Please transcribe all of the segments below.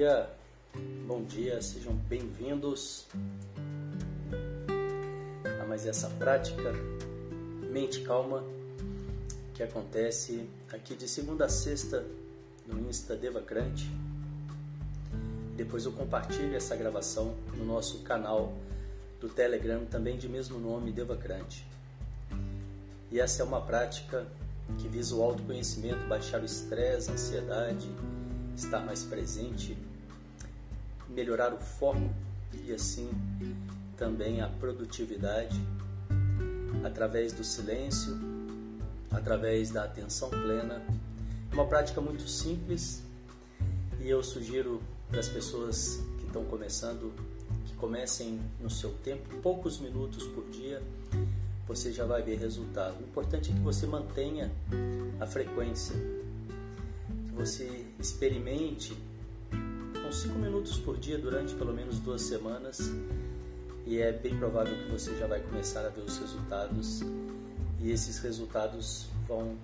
dia, bom dia, sejam bem-vindos a mais essa prática Mente Calma que acontece aqui de segunda a sexta no Insta Devacrante. Depois eu compartilho essa gravação no nosso canal do Telegram, também de mesmo nome, Devacrante. E essa é uma prática que visa o autoconhecimento, baixar o estresse, a ansiedade, estar mais presente, melhorar o foco e assim também a produtividade através do silêncio, através da atenção plena. É uma prática muito simples e eu sugiro para as pessoas que estão começando que comecem no seu tempo, poucos minutos por dia, você já vai ver resultado. O importante é que você mantenha a frequência, que você experimente com 5 minutos por dia durante pelo menos duas semanas e é bem provável que você já vai começar a ver os resultados e esses resultados vão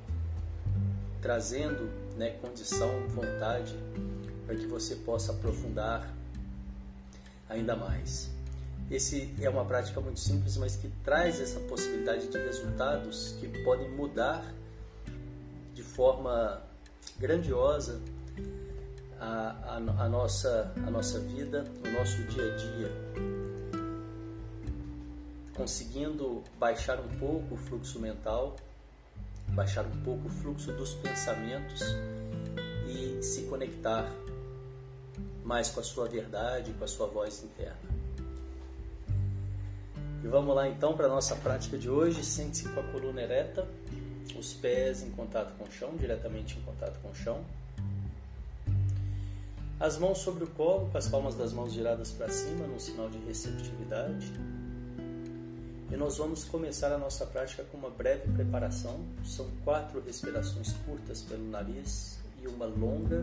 trazendo né, condição, vontade para que você possa aprofundar ainda mais. Esse é uma prática muito simples, mas que traz essa possibilidade de resultados que podem mudar de forma grandiosa a, a, a, nossa, a nossa vida, o nosso dia a dia, conseguindo baixar um pouco o fluxo mental, baixar um pouco o fluxo dos pensamentos e se conectar mais com a sua verdade, com a sua voz interna. E vamos lá então para a nossa prática de hoje. Sente-se com a coluna ereta, os pés em contato com o chão, diretamente em contato com o chão. As mãos sobre o colo, com as palmas das mãos viradas para cima, num sinal de receptividade. E nós vamos começar a nossa prática com uma breve preparação. São quatro respirações curtas pelo nariz e uma longa.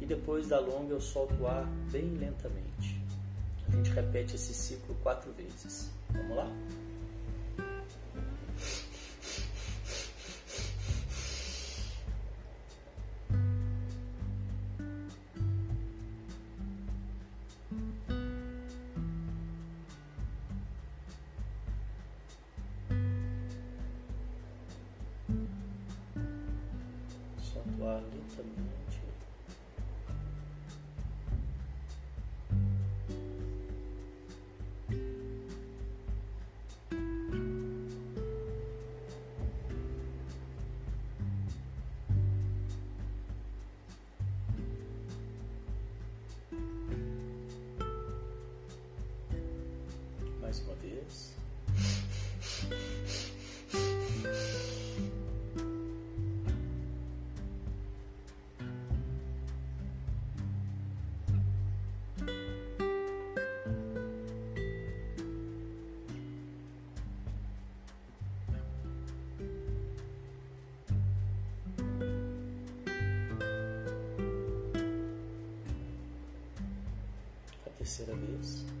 E depois da longa eu solto o ar bem lentamente. A gente repete esse ciclo quatro vezes. Vamos lá? Terceira vez.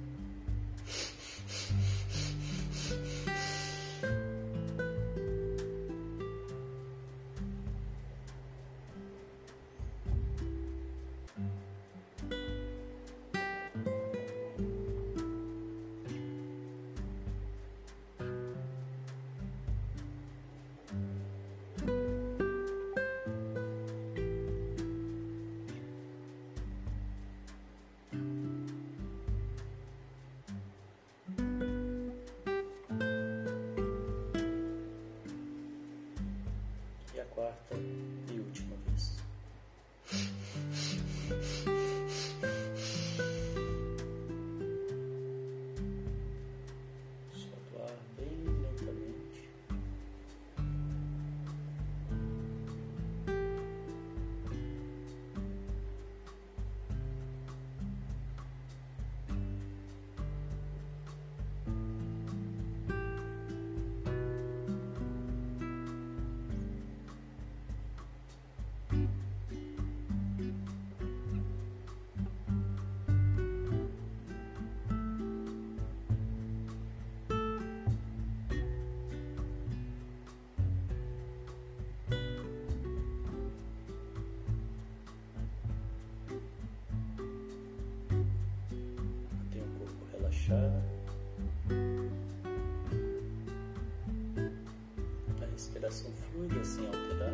Respiração fluida sem alterar.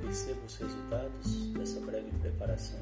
Perceba os resultados dessa breve preparação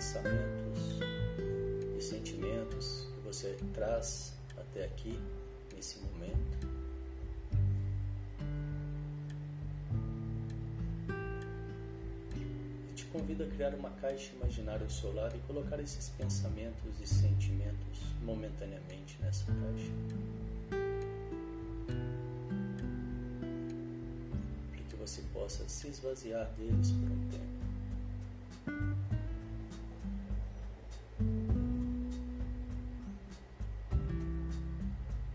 pensamentos e sentimentos que você traz até aqui, nesse momento. E te convido a criar uma caixa imaginária ao seu lado e colocar esses pensamentos e sentimentos momentaneamente nessa caixa. Para que você possa se esvaziar deles por um tempo.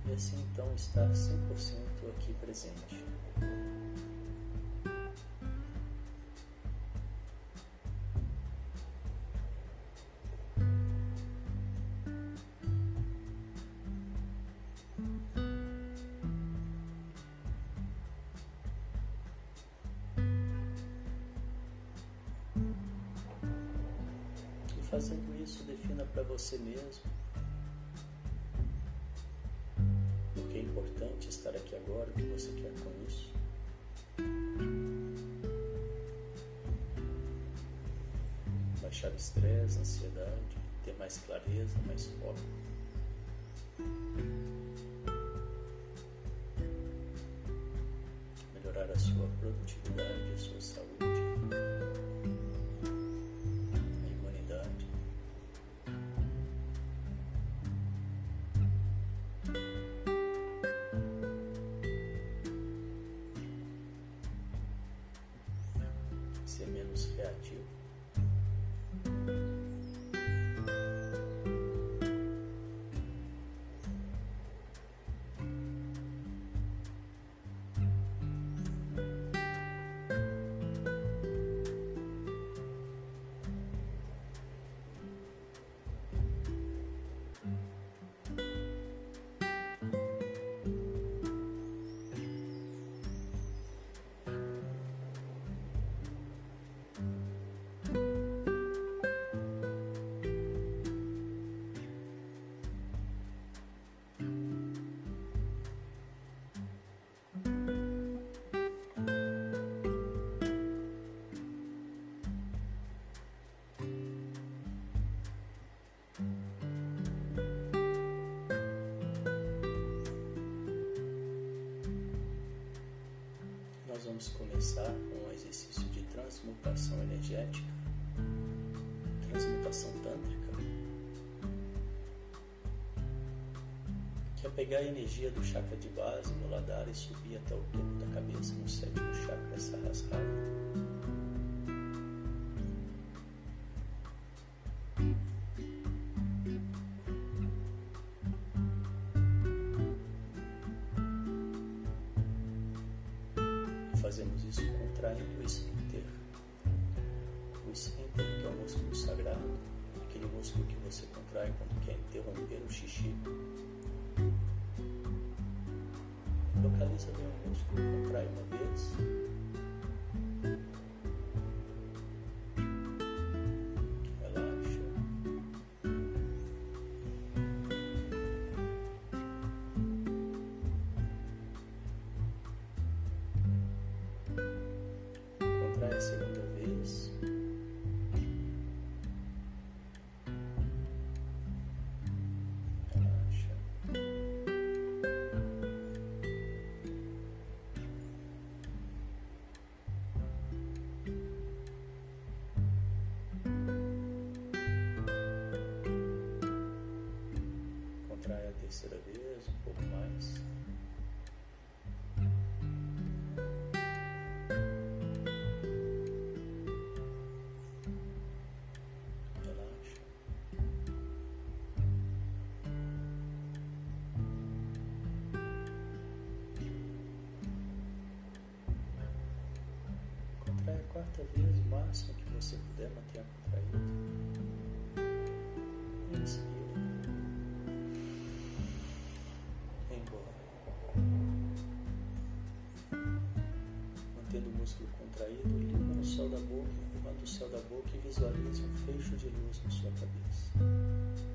E assim então estar 100% aqui presente. Clareza, mais foco. Melhorar a sua produtividade, a sua saúde, Vamos começar com um exercício de transmutação energética, transmutação tântrica, que é pegar a energia do chakra de base, Muladhara, e subir até o topo da cabeça, no sétimo chakra, essa Localiza bem o músculo, contrai uma vez. Puder, mantenha contraído. Inspire. Embora. Mantendo o músculo contraído, limpa no céu da boca, empurrando o céu da boca e visualize um fecho de luz na sua cabeça.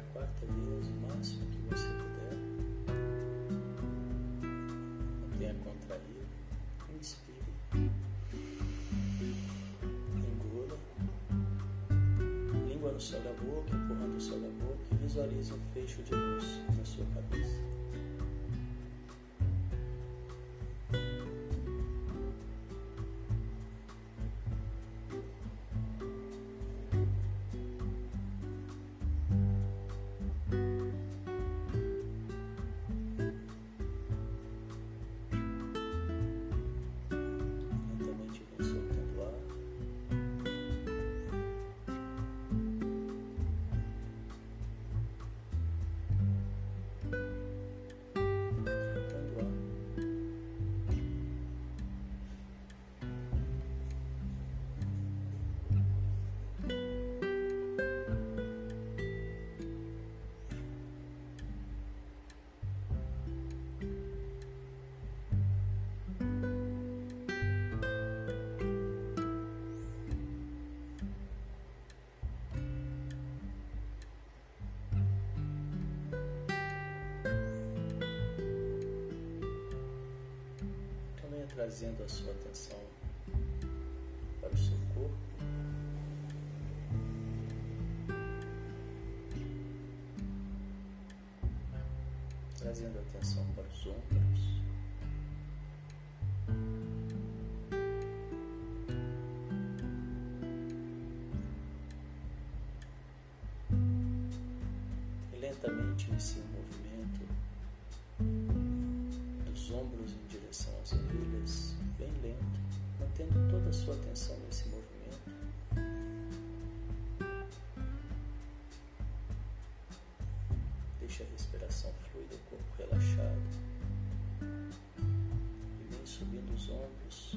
a quarta vez o máximo que você puder. Mantenha contraído. Inspire. no céu da boca, empurrando o céu da boca e visualize um fecho de luz na sua cabeça. Trazendo a sua atenção para o seu corpo. Trazendo atenção para os ombros. E lentamente inicie A respiração fluida, o corpo relaxado. E vem subindo os ombros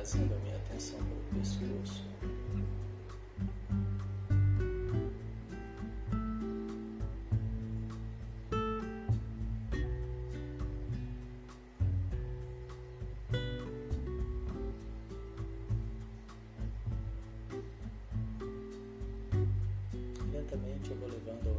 trazendo a minha atenção para o pescoço. Lentamente eu vou levando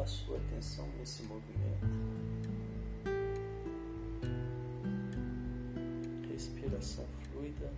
a sua atenção nesse movimento. Respiração fluida,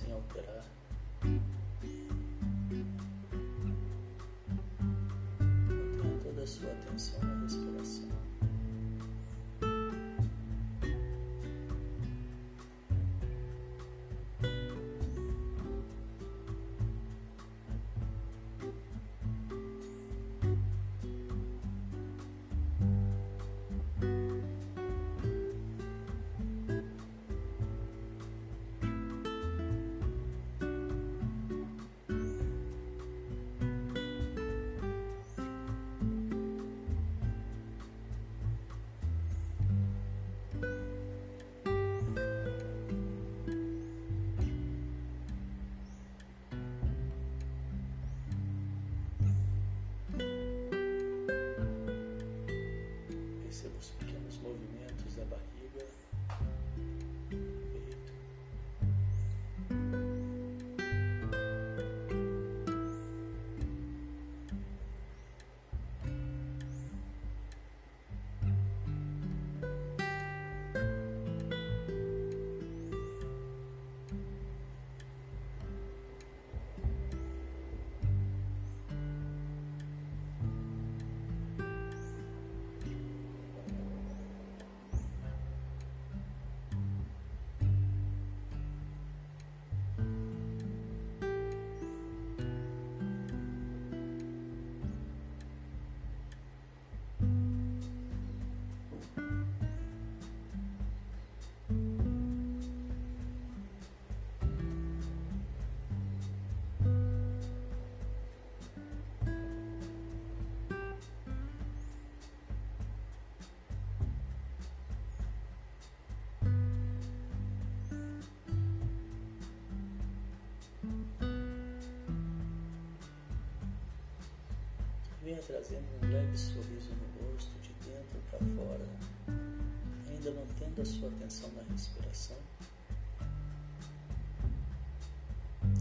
sem alterar. Venha trazendo um leve sorriso no rosto, de dentro para fora, ainda mantendo a sua atenção na respiração.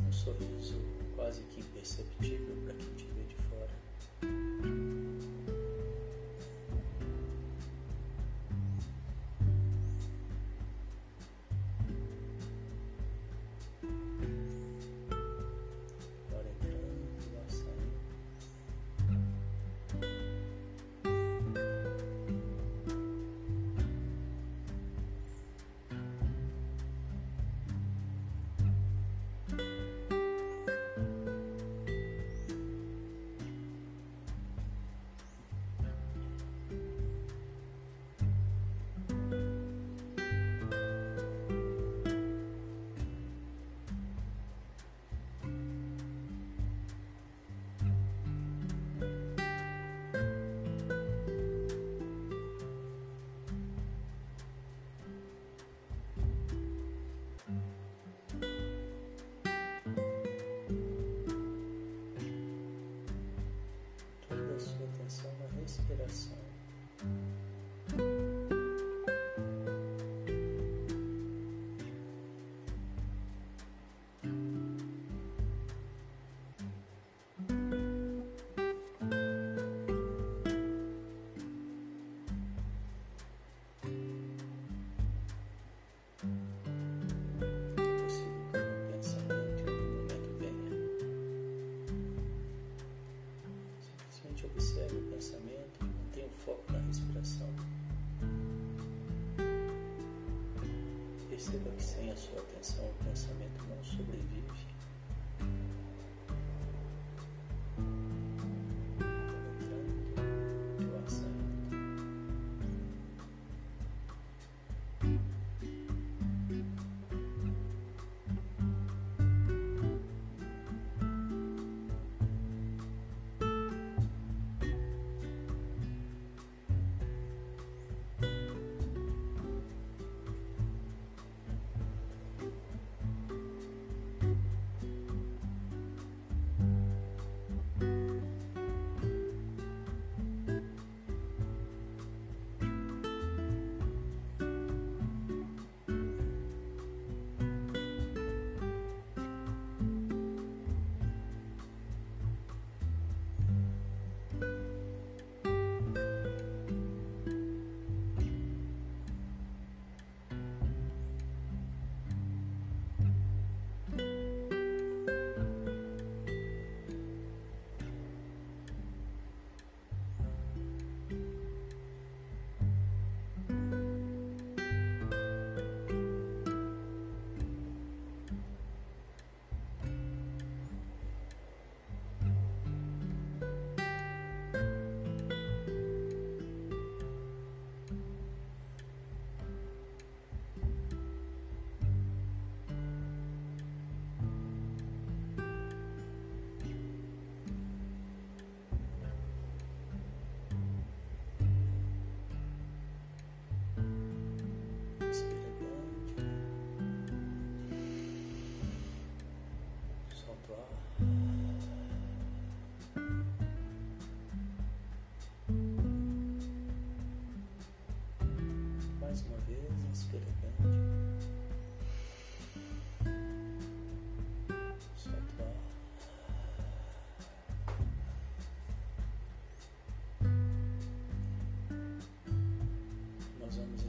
Um sorriso quase que imperceptível para quem te a sua atenção o pensamento não sobrevive.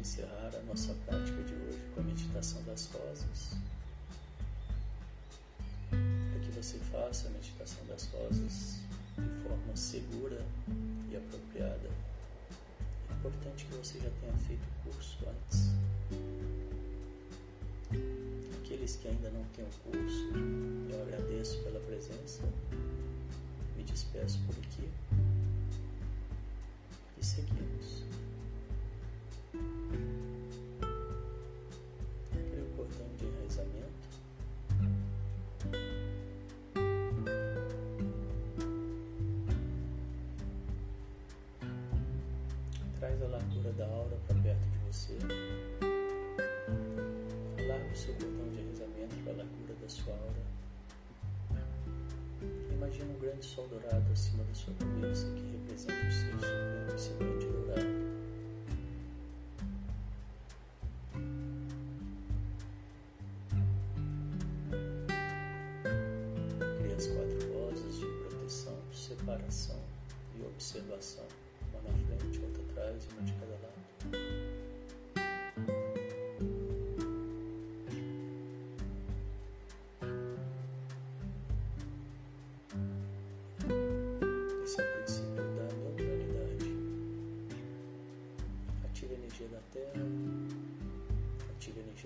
Encerrar a nossa prática de hoje com a meditação das rosas. Para que você faça a meditação das rosas de forma segura e apropriada, é importante que você já tenha feito o curso antes. Aqueles que ainda não têm o curso, eu agradeço pela presença, me despeço por aqui Um grande sol dourado acima da sua cabeça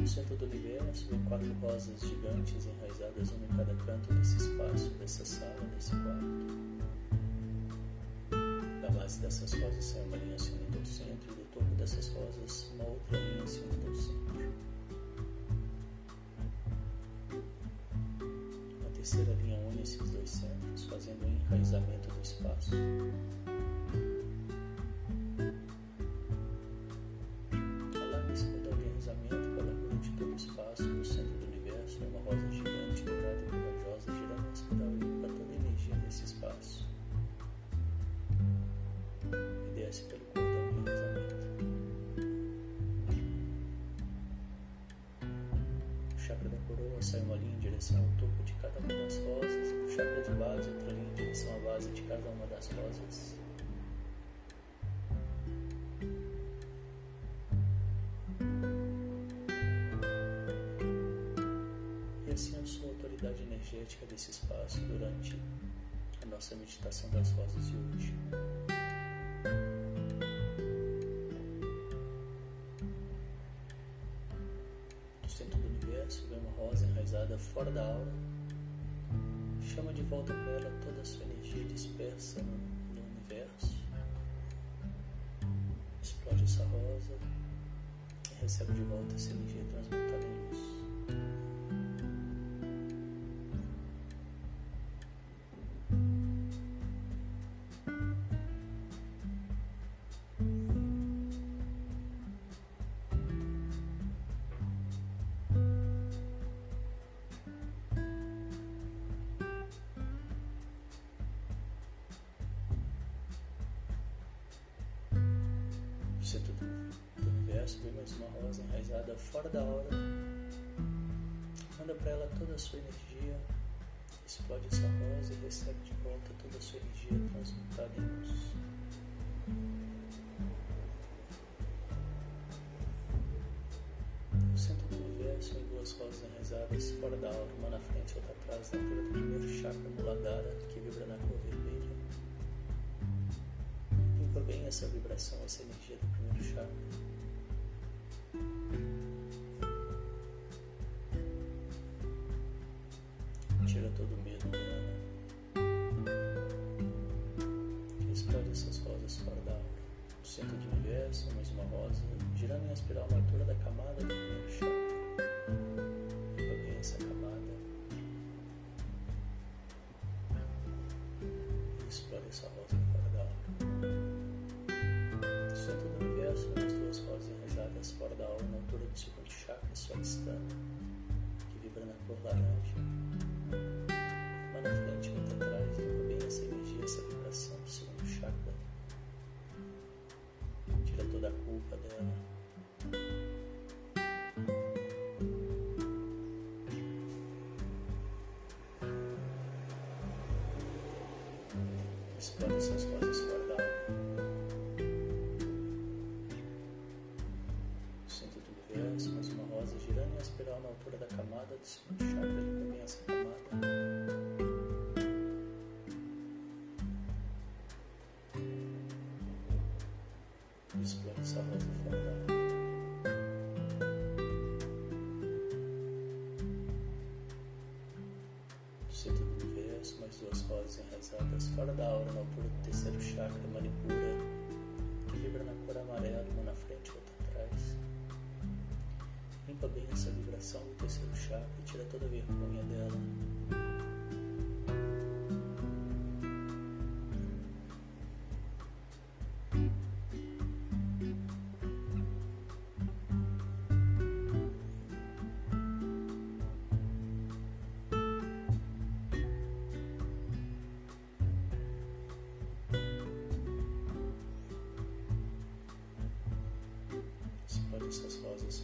No centro do universo, quatro rosas gigantes enraizadas uma em cada canto desse espaço, dessa sala, desse quarto. Da base dessas rosas sai uma linha se unindo ao centro, e do topo dessas rosas, uma outra linha se unindo ao centro. terceira linha une esses dois centros, fazendo um enraizamento do espaço. Energética desse espaço durante a nossa meditação das rosas de hoje. No centro do universo vem uma rosa enraizada fora da aura. Chama de volta para ela toda a sua energia dispersa no, no universo. Explode essa rosa e recebe de volta essa energia transmutada em rosa enraizada fora da hora. Manda para ela toda a sua energia, explode essa rosa e recebe de volta toda a sua energia transmutada em luz. Centro do universo, em duas rosas enraizadas fora da aura, uma na frente e outra atrás, na altura do primeiro chakra muladhara, que vibra na cor vermelha. Limpa bem essa vibração, essa energia do chakra. Tira todo o medo dela. Explode essas rosas fora da aura. No centro do universo, mais uma rosa, girando em espiral na altura da camada do primeiro chakra. Bem essa camada. Explode essa rosa rosas enraizadas fora da aura, na altura do segundo chakra, Swadhisthana, que vibra na cor laranja. Uma na frente, outra atrás, limpa bem essa energia, essa vibração do segundo chakra. Tira toda a culpa dela. Explode essas rosas fora Fora da aura. centro do universo, mais duas rosas enraizadas fora da aura, na altura do terceiro chakra, manipura, que vibra na cor amarela, uma na frente e outra atrás. Limpa bem essa vibração do terceiro chakra e tira toda a vergonha dela. Essas rosas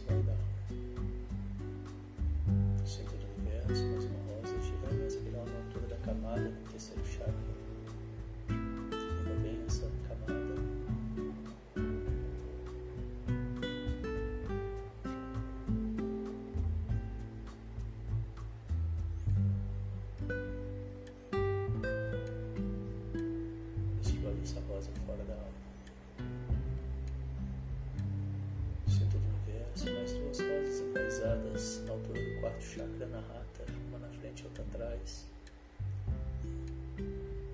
rosas enraizadas na altura do quarto chakra na rata, uma na frente e outra atrás.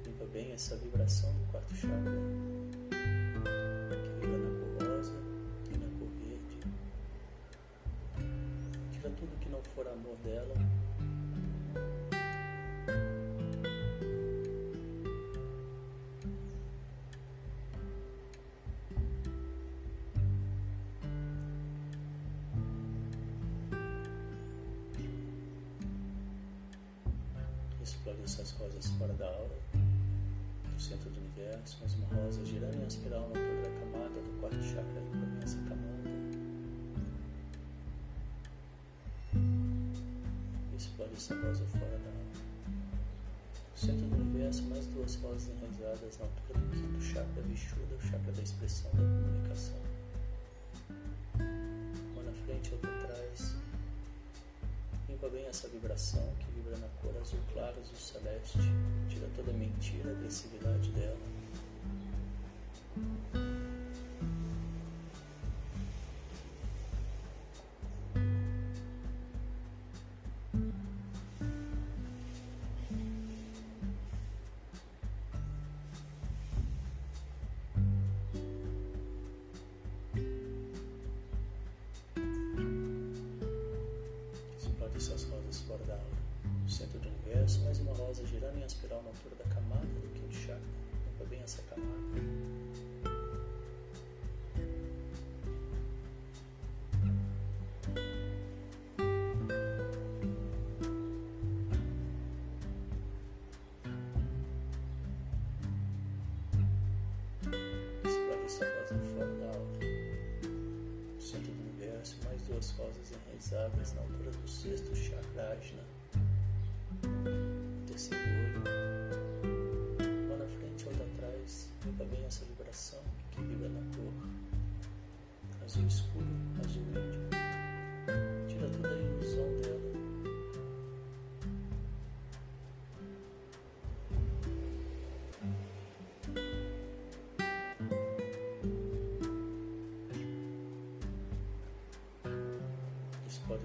Limpa bem essa vibração do quarto chakra, que vibra na cor rosa e na cor verde. Tira tudo que não for amor dela. Essas rosas fora da aura, do centro do universo, mais uma rosa girando em espiral na altura da camada do quarto chakra, limpa bem essa camada. Explode essa rosa fora da aura. No centro do universo, mais duas rosas enraizadas na altura do quinto chakra, Vishuddha, o chakra da expressão da comunicação. Uma na frente e outra atrás. Limpa bem essa vibração que vibra na cor azul claro, azul celeste. Tira toda a mentira, agressividade dela. Duas rosas enraizadas na altura do sexto chakra Ajna. Terceiro olho. Uma na frente e outra atrás. Bem essa vibração que vibra na cor azul escuro, azul índio.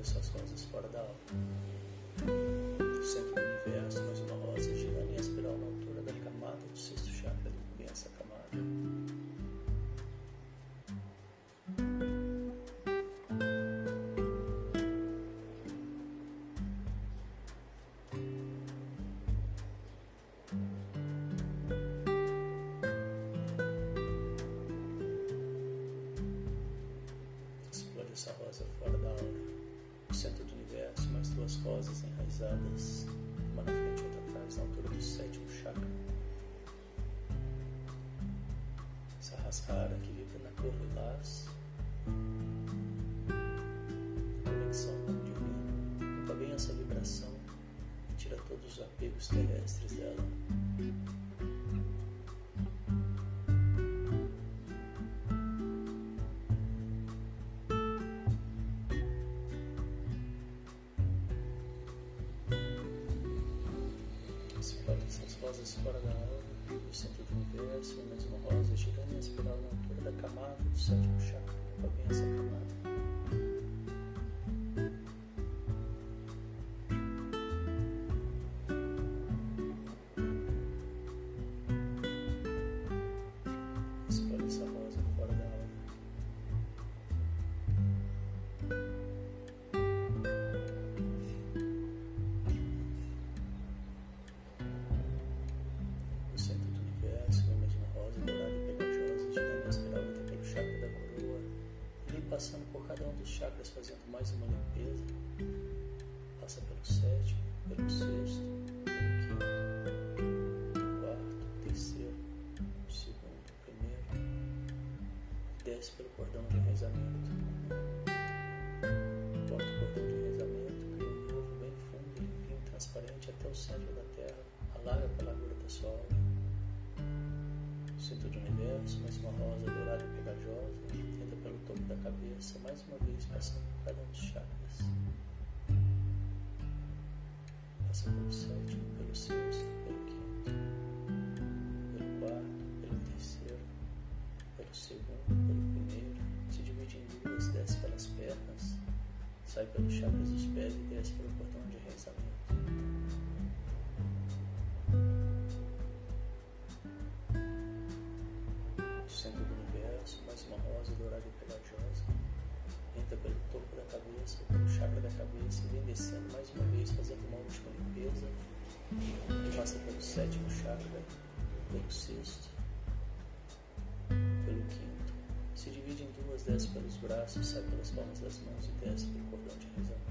Essas rosas fora da aura. Rosas enraizadas, uma na frente e outra atrás, na altura do sétimo chakra. Sahasrara, que vibra na cor lilás. Conexão com o divino. Limpa bem essa vibração e tira todos os apegos terrestres dela. Rosas fora da aura, do centro do universo, mais uma rosa girando em espiral na altura da camada do sétimo chakra, limpa bem essa camada. Fazendo mais uma limpeza. Passa pelo sétimo, pelo sexto, pelo quinto, pelo quarto, terceiro, segundo, primeiro, desce pelo cordão de enraizamento. Corta o cordão de enraizamento, cria um novo bem fundo, limpinho, transparente até o centro da terra, alarga pela largura da sua alma. Centro do universo, mais uma rosa dourada e pegajosa, topo da cabeça, mais uma vez passando por cada um dos chakras. Passa pelo sétimo, pelo sexto, pelo quinto, pelo quarto, pelo terceiro, pelo segundo, pelo primeiro, se divide em duas, desce pelas pernas, sai pelos chakras dos pés e desce pelo cordão de enraizamento. Rosa dourada e pegajosa, entra pelo topo da cabeça, pelo chakra da cabeça vem descendo mais uma vez, fazendo uma última limpeza, e passa pelo sétimo chakra, pelo sexto, pelo quinto, se divide em duas, desce pelos braços, sai pelas palmas das mãos e desce pelo cordão de enraizamento.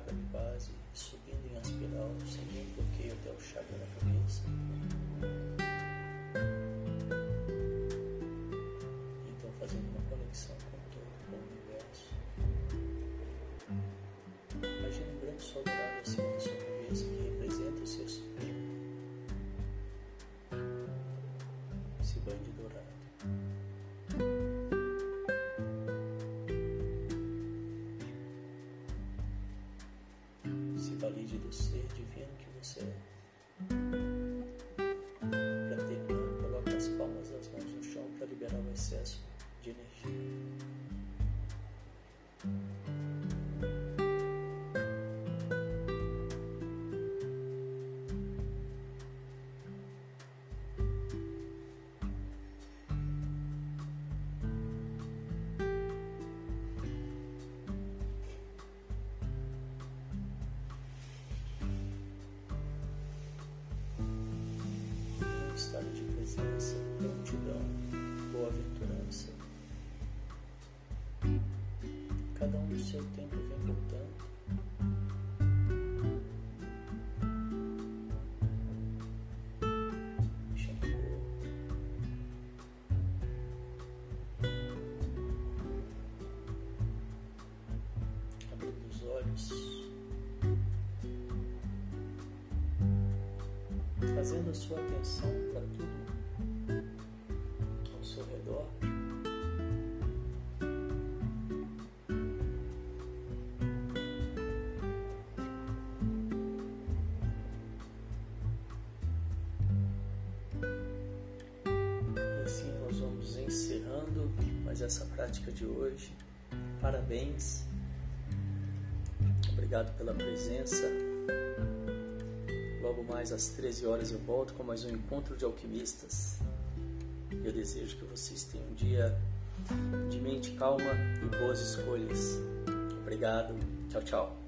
Chakra de base subindo em espiral, sem nenhum bloqueio até o chakra da cabeça. Valide do ser divino que você é. Para terminar, coloque as palmas das mãos no chão para liberar o excesso de energia. Cada um no seu tempo vem voltando. Essa prática de hoje. Parabéns. Obrigado pela presença. Logo mais às 13 horas eu volto com mais um encontro de alquimistas. Eu desejo que vocês tenham um dia de mente calma e boas escolhas. Obrigado. Tchau, tchau.